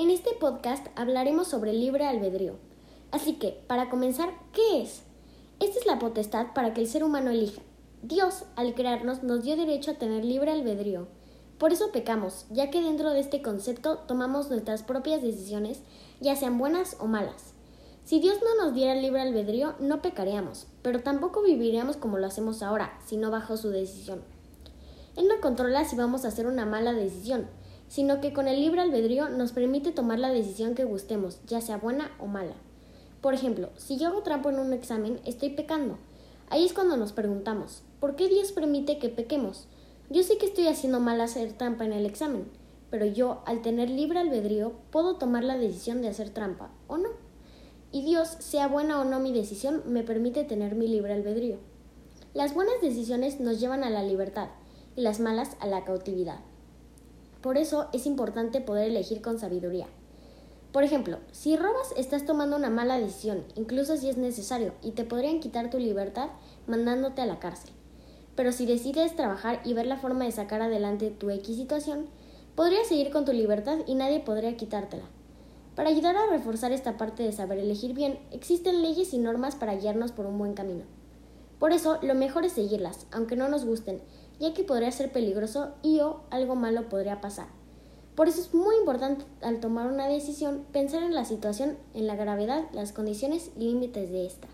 En este podcast hablaremos sobre libre albedrío. Así que, para comenzar, ¿qué es? Esta es la potestad para que el ser humano elija. Dios, al crearnos, nos dio derecho a tener libre albedrío. Por eso pecamos, ya que dentro de este concepto tomamos nuestras propias decisiones, ya sean buenas o malas. Si Dios no nos diera libre albedrío, no pecaríamos, pero tampoco viviríamos como lo hacemos ahora, sino bajo su decisión. Él no controla si vamos a hacer una mala decisión, sino que con el libre albedrío nos permite tomar la decisión que gustemos, ya sea buena o mala. Por ejemplo, si yo hago trampo en un examen, estoy pecando. Ahí es cuando nos preguntamos, ¿por qué Dios permite que pequemos? Yo sé que estoy haciendo mal hacer trampa en el examen, pero yo, al tener libre albedrío, puedo tomar la decisión de hacer trampa, ¿o no? Y Dios, sea buena o no mi decisión, me permite tener mi libre albedrío. Las buenas decisiones nos llevan a la libertad, y las malas a la cautividad. Por eso es importante poder elegir con sabiduría. Por ejemplo, si robas estás tomando una mala decisión, incluso si es necesario, y te podrían quitar tu libertad mandándote a la cárcel. Pero si decides trabajar y ver la forma de sacar adelante tu X situación, podrías seguir con tu libertad y nadie podría quitártela. Para ayudar a reforzar esta parte de saber elegir bien, existen leyes y normas para guiarnos por un buen camino. Por eso, lo mejor es seguirlas, aunque no nos gusten, ya que podría ser peligroso y o algo malo podría pasar. Por eso es muy importante al tomar una decisión pensar en la situación, en la gravedad, las condiciones y límites de esta.